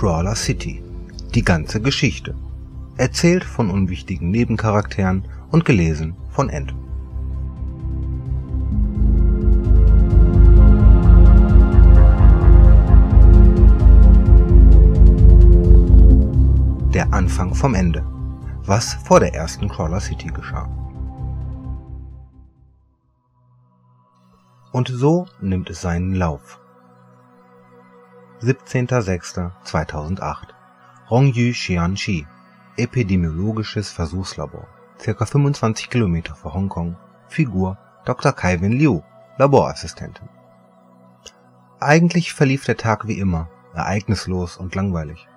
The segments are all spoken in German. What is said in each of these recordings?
Crawler City. Die ganze Geschichte. Erzählt von unwichtigen Nebencharakteren und gelesen von Ent. Der Anfang vom Ende. Was vor der ersten Crawler City geschah. Und so nimmt es seinen Lauf. 17.06.2008 Rongyu Xianxi Epidemiologisches Versuchslabor Circa 25 Kilometer vor Hongkong Figur Dr. Kaiwen Liu Laborassistentin Eigentlich verlief der Tag wie immer, ereignislos und langweilig.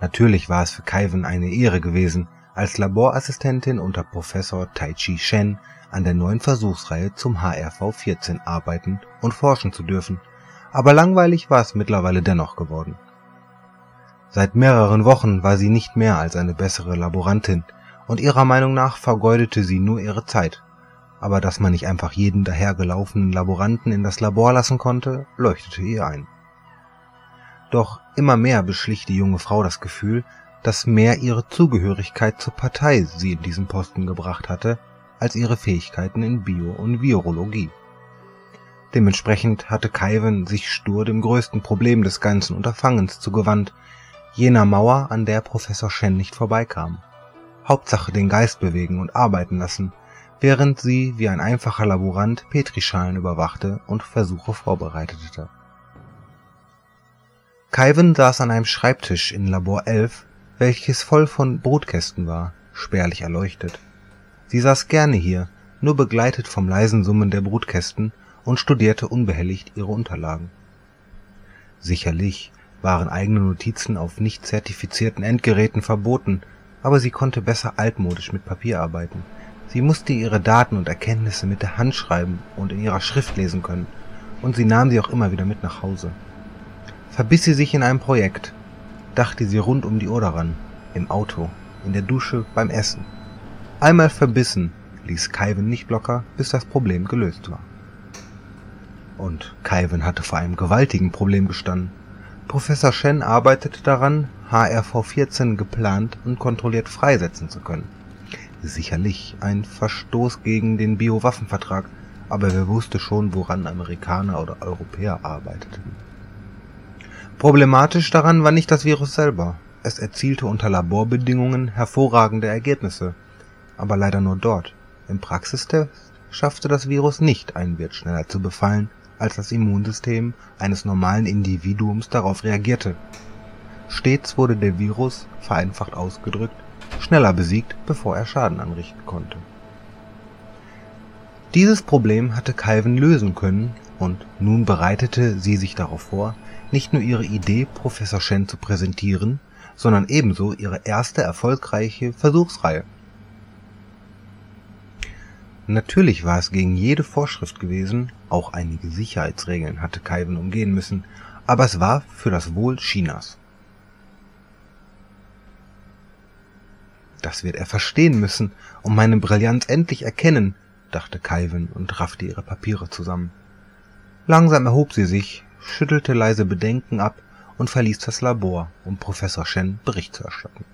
Natürlich war es für Kaiwen eine Ehre gewesen, als Laborassistentin unter Professor Taichi Shen an der neuen Versuchsreihe zum HRV14 arbeiten und forschen zu dürfen aber langweilig war es mittlerweile dennoch geworden. Seit mehreren Wochen war sie nicht mehr als eine bessere Laborantin, und ihrer Meinung nach vergeudete sie nur ihre Zeit. Aber dass man nicht einfach jeden dahergelaufenen Laboranten in das Labor lassen konnte, leuchtete ihr ein. Doch immer mehr beschlich die junge Frau das Gefühl, dass mehr ihre Zugehörigkeit zur Partei sie in diesen Posten gebracht hatte, als ihre Fähigkeiten in Bio und Virologie. Dementsprechend hatte Kaiwen sich stur dem größten Problem des ganzen Unterfangens zugewandt, jener Mauer, an der Professor Shen nicht vorbeikam. Hauptsache den Geist bewegen und arbeiten lassen, während sie wie ein einfacher Laborant Petrischalen überwachte und Versuche vorbereitete. Kaiwen saß an einem Schreibtisch in Labor 11, welches voll von Brutkästen war, spärlich erleuchtet. Sie saß gerne hier, nur begleitet vom leisen Summen der Brutkästen und studierte unbehelligt ihre Unterlagen. Sicherlich waren eigene Notizen auf nicht zertifizierten Endgeräten verboten, aber sie konnte besser altmodisch mit Papier arbeiten. Sie musste ihre Daten und Erkenntnisse mit der Hand schreiben und in ihrer Schrift lesen können, und sie nahm sie auch immer wieder mit nach Hause. Verbiss sie sich in einem Projekt, dachte sie rund um die Uhr daran, im Auto, in der Dusche, beim Essen. Einmal verbissen ließ Kaiwen nicht locker, bis das Problem gelöst war. Und Kaiwen hatte vor einem gewaltigen Problem gestanden. Professor Shen arbeitete daran, HRV-14 geplant und kontrolliert freisetzen zu können. Sicherlich ein Verstoß gegen den Biowaffenvertrag, aber wer wusste schon, woran Amerikaner oder Europäer arbeiteten. Problematisch daran war nicht das Virus selber. Es erzielte unter Laborbedingungen hervorragende Ergebnisse, aber leider nur dort. Im Praxistest schaffte das Virus nicht, einen Wirt schneller zu befallen als das Immunsystem eines normalen Individuums darauf reagierte. Stets wurde der Virus, vereinfacht ausgedrückt, schneller besiegt, bevor er Schaden anrichten konnte. Dieses Problem hatte Calvin lösen können und nun bereitete sie sich darauf vor, nicht nur ihre Idee Professor Shen zu präsentieren, sondern ebenso ihre erste erfolgreiche Versuchsreihe Natürlich war es gegen jede Vorschrift gewesen, auch einige Sicherheitsregeln hatte Kaiwen umgehen müssen, aber es war für das Wohl Chinas. Das wird er verstehen müssen und meine Brillanz endlich erkennen, dachte Kaiwen und raffte ihre Papiere zusammen. Langsam erhob sie sich, schüttelte leise Bedenken ab und verließ das Labor, um Professor Shen Bericht zu erstatten.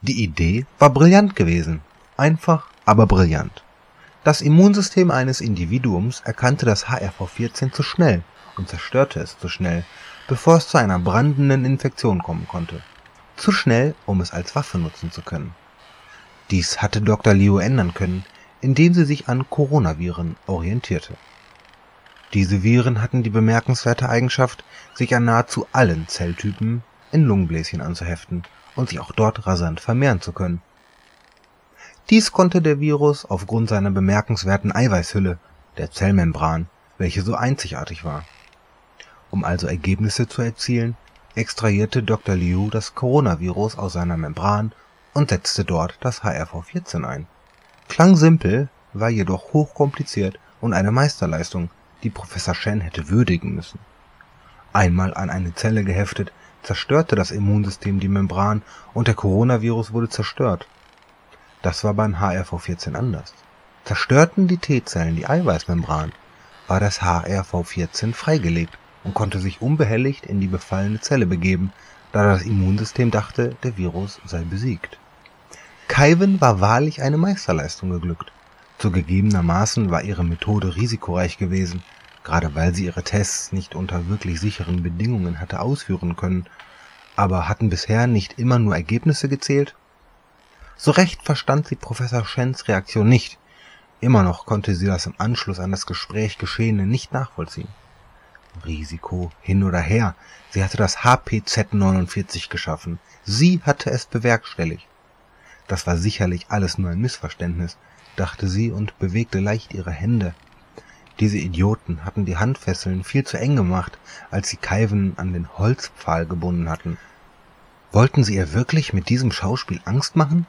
Die Idee war brillant gewesen, einfach, aber brillant. Das Immunsystem eines Individuums erkannte das HRV14 zu schnell und zerstörte es zu schnell, bevor es zu einer brandenden Infektion kommen konnte. Zu schnell, um es als Waffe nutzen zu können. Dies hatte Dr. Liu ändern können, indem sie sich an Coronaviren orientierte. Diese Viren hatten die bemerkenswerte Eigenschaft, sich an nahezu allen Zelltypen in Lungenbläschen anzuheften und sich auch dort rasant vermehren zu können. Dies konnte der Virus aufgrund seiner bemerkenswerten Eiweißhülle, der Zellmembran, welche so einzigartig war. Um also Ergebnisse zu erzielen, extrahierte Dr. Liu das Coronavirus aus seiner Membran und setzte dort das HRV14 ein. Klang simpel, war jedoch hochkompliziert und eine Meisterleistung, die Professor Shen hätte würdigen müssen. Einmal an eine Zelle geheftet, zerstörte das Immunsystem die Membran und der Coronavirus wurde zerstört. Das war beim HRV14 anders. Zerstörten die T-Zellen die Eiweißmembran, war das HRV14 freigelegt und konnte sich unbehelligt in die befallene Zelle begeben, da das Immunsystem dachte, der Virus sei besiegt. Kaiwen war wahrlich eine Meisterleistung geglückt. Zugegebenermaßen war ihre Methode risikoreich gewesen, gerade weil sie ihre Tests nicht unter wirklich sicheren Bedingungen hatte ausführen können. Aber hatten bisher nicht immer nur Ergebnisse gezählt? So recht verstand sie Professor Shens Reaktion nicht. Immer noch konnte sie das im Anschluss an das Gespräch Geschehene nicht nachvollziehen. Risiko hin oder her, sie hatte das HPZ-49 geschaffen. Sie hatte es bewerkstelligt. Das war sicherlich alles nur ein Missverständnis, dachte sie und bewegte leicht ihre Hände. Diese Idioten hatten die Handfesseln viel zu eng gemacht, als sie Kaiven an den Holzpfahl gebunden hatten. Wollten sie ihr wirklich mit diesem Schauspiel Angst machen?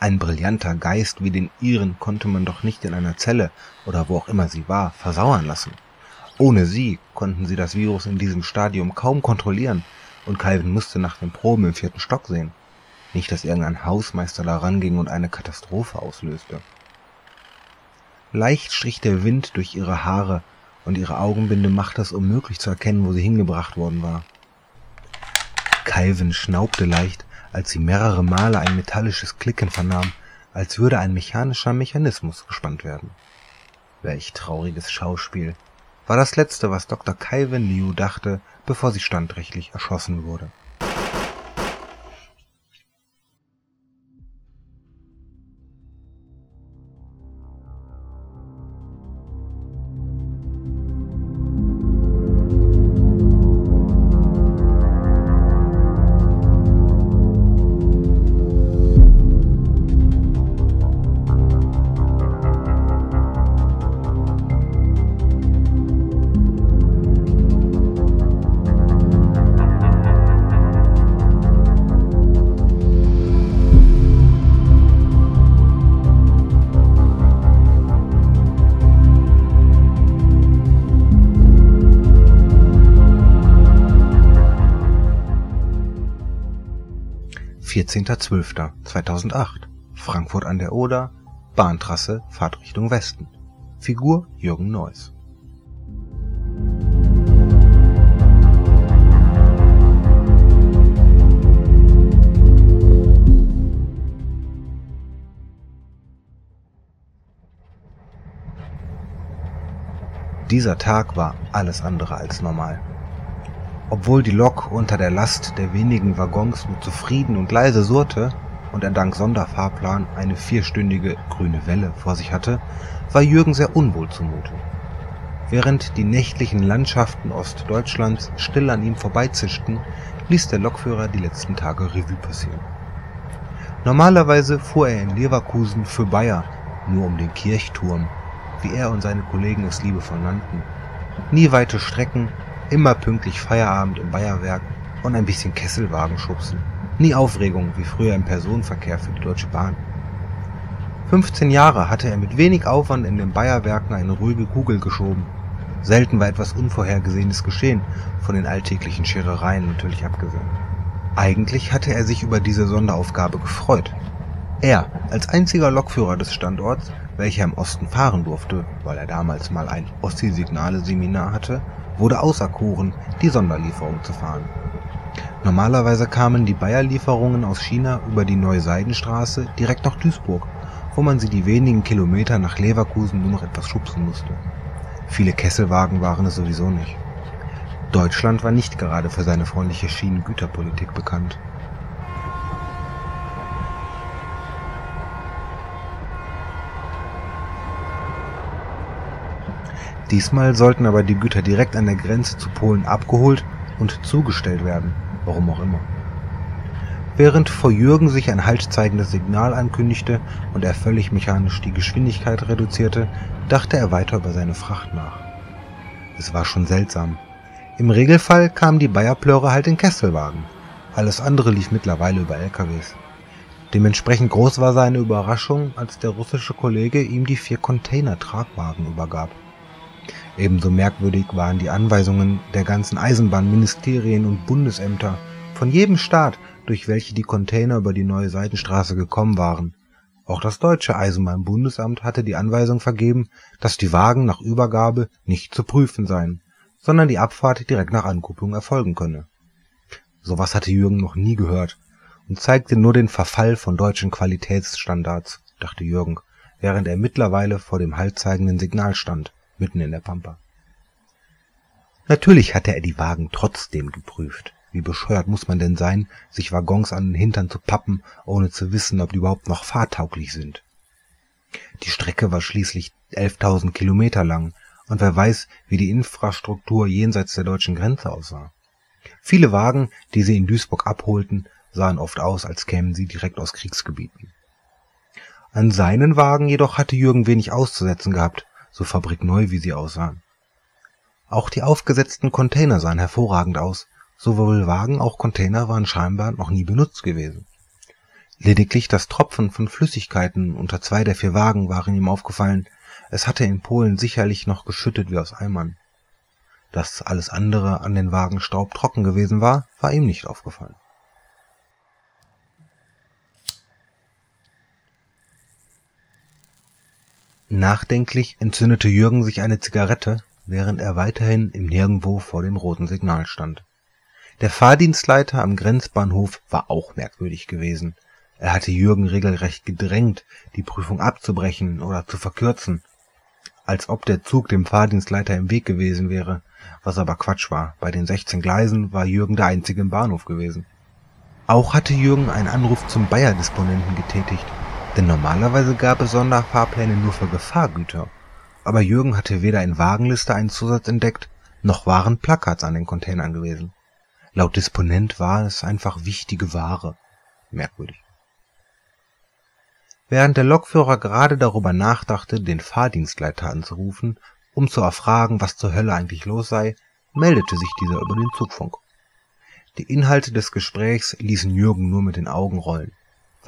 Ein brillanter Geist wie den ihren konnte man doch nicht in einer Zelle oder wo auch immer sie war, versauern lassen. Ohne sie konnten sie das Virus in diesem Stadium kaum kontrollieren und Calvin musste nach den Proben im vierten Stock sehen. Nicht, dass irgendein Hausmeister da ranging und eine Katastrophe auslöste. Leicht strich der Wind durch ihre Haare und ihre Augenbinde machte es unmöglich zu erkennen, wo sie hingebracht worden war. Calvin schnaubte leicht, als sie mehrere Male ein metallisches Klicken vernahm, als würde ein mechanischer Mechanismus gespannt werden. Welch trauriges Schauspiel, war das letzte, was Dr. Calvin Liu dachte, bevor sie standrechtlich erschossen wurde. Vierzehnter Zwölfter zweitausendacht. Frankfurt an der Oder Bahntrasse Fahrtrichtung Westen. Figur Jürgen Neuss. Dieser Tag war alles andere als normal obwohl die Lok unter der Last der wenigen Waggons nur zufrieden und leise surrte und er dank Sonderfahrplan eine vierstündige grüne Welle vor sich hatte, war Jürgen sehr unwohl zumute. Während die nächtlichen Landschaften Ostdeutschlands still an ihm vorbeizischten, ließ der Lokführer die letzten Tage Revue passieren. Normalerweise fuhr er in Leverkusen für Bayer, nur um den Kirchturm, wie er und seine Kollegen es liebevoll nannten. Nie weite Strecken, Immer pünktlich Feierabend im Bayerwerk und ein bisschen Kesselwagen schubsen. Nie Aufregung wie früher im Personenverkehr für die Deutsche Bahn. 15 Jahre hatte er mit wenig Aufwand in den Bayerwerken eine ruhige Kugel geschoben. Selten war etwas Unvorhergesehenes geschehen, von den alltäglichen Scherereien natürlich abgesehen. Eigentlich hatte er sich über diese Sonderaufgabe gefreut. Er, als einziger Lokführer des Standorts, welcher im Osten fahren durfte, weil er damals mal ein Ostsee-Signale-Seminar hatte, wurde auserkoren, die Sonderlieferung zu fahren. Normalerweise kamen die Bayer-Lieferungen aus China über die Neuseidenstraße direkt nach Duisburg, wo man sie die wenigen Kilometer nach Leverkusen nur noch etwas schubsen musste. Viele Kesselwagen waren es sowieso nicht. Deutschland war nicht gerade für seine freundliche Schienengüterpolitik bekannt Diesmal sollten aber die Güter direkt an der Grenze zu Polen abgeholt und zugestellt werden, warum auch immer. Während vor Jürgen sich ein haltzeigendes Signal ankündigte und er völlig mechanisch die Geschwindigkeit reduzierte, dachte er weiter über seine Fracht nach. Es war schon seltsam. Im Regelfall kamen die Bayerplöre halt in Kesselwagen. Alles andere lief mittlerweile über LKWs. Dementsprechend groß war seine Überraschung, als der russische Kollege ihm die vier Container-Tragwagen übergab. Ebenso merkwürdig waren die Anweisungen der ganzen Eisenbahnministerien und Bundesämter von jedem Staat, durch welche die Container über die neue Seidenstraße gekommen waren. Auch das deutsche Eisenbahnbundesamt hatte die Anweisung vergeben, dass die Wagen nach Übergabe nicht zu prüfen seien, sondern die Abfahrt direkt nach Ankupplung erfolgen könne. Sowas hatte Jürgen noch nie gehört und zeigte nur den Verfall von deutschen Qualitätsstandards, dachte Jürgen, während er mittlerweile vor dem haltzeigenden Signal stand, mitten in der Pampa. Natürlich hatte er die Wagen trotzdem geprüft. Wie bescheuert muss man denn sein, sich Waggons an den Hintern zu pappen, ohne zu wissen, ob die überhaupt noch fahrtauglich sind. Die Strecke war schließlich 11.000 Kilometer lang und wer weiß, wie die Infrastruktur jenseits der deutschen Grenze aussah. Viele Wagen, die sie in Duisburg abholten, sahen oft aus, als kämen sie direkt aus Kriegsgebieten. An seinen Wagen jedoch hatte Jürgen wenig auszusetzen gehabt, so fabrikneu wie sie aussahen. Auch die aufgesetzten Container sahen hervorragend aus, sowohl Wagen auch Container waren scheinbar noch nie benutzt gewesen. Lediglich das Tropfen von Flüssigkeiten unter zwei der vier Wagen waren ihm aufgefallen, es hatte in Polen sicherlich noch geschüttet wie aus Eimern. Dass alles andere an den Wagen staubtrocken gewesen war, war ihm nicht aufgefallen. Nachdenklich entzündete Jürgen sich eine Zigarette, während er weiterhin im Nirgendwo vor dem roten Signal stand. Der Fahrdienstleiter am Grenzbahnhof war auch merkwürdig gewesen. Er hatte Jürgen regelrecht gedrängt, die Prüfung abzubrechen oder zu verkürzen, als ob der Zug dem Fahrdienstleiter im Weg gewesen wäre, was aber Quatsch war. Bei den 16 Gleisen war Jürgen der einzige im Bahnhof gewesen. Auch hatte Jürgen einen Anruf zum Bayer-Disponenten getätigt, denn normalerweise gab es Sonderfahrpläne nur für Gefahrgüter. Aber Jürgen hatte weder in Wagenliste einen Zusatz entdeckt, noch waren Plakats an den Containern gewesen. Laut Disponent war es einfach wichtige Ware. Merkwürdig. Während der Lokführer gerade darüber nachdachte, den Fahrdienstleiter anzurufen, um zu erfragen, was zur Hölle eigentlich los sei, meldete sich dieser über den Zugfunk. Die Inhalte des Gesprächs ließen Jürgen nur mit den Augen rollen.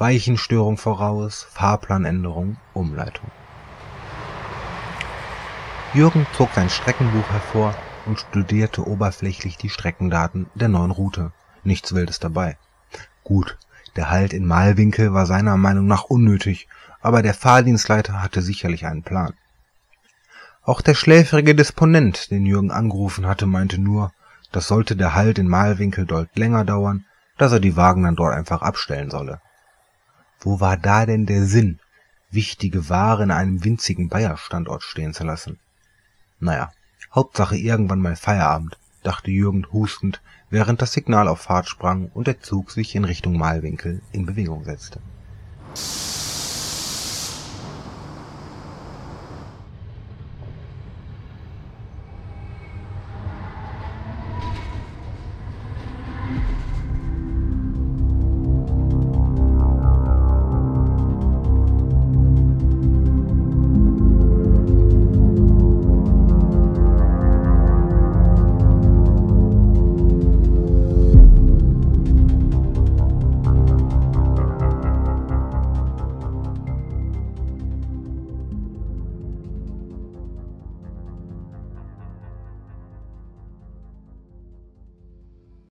Weichenstörung voraus, Fahrplanänderung, Umleitung. Jürgen zog sein Streckenbuch hervor und studierte oberflächlich die Streckendaten der neuen Route. Nichts Wildes dabei. Gut, der Halt in Malwinkel war seiner Meinung nach unnötig, aber der Fahrdienstleiter hatte sicherlich einen Plan. Auch der schläfrige Disponent, den Jürgen angerufen hatte, meinte nur, das sollte der Halt in Malwinkel dort länger dauern, dass er die Wagen dann dort einfach abstellen solle. Wo war da denn der Sinn, wichtige Ware in einem winzigen Bayer-Standort stehen zu lassen? Naja, Hauptsache irgendwann mal Feierabend, dachte Jürgen hustend, während das Signal auf Fahrt sprang und der Zug sich in Richtung Malwinkel in Bewegung setzte.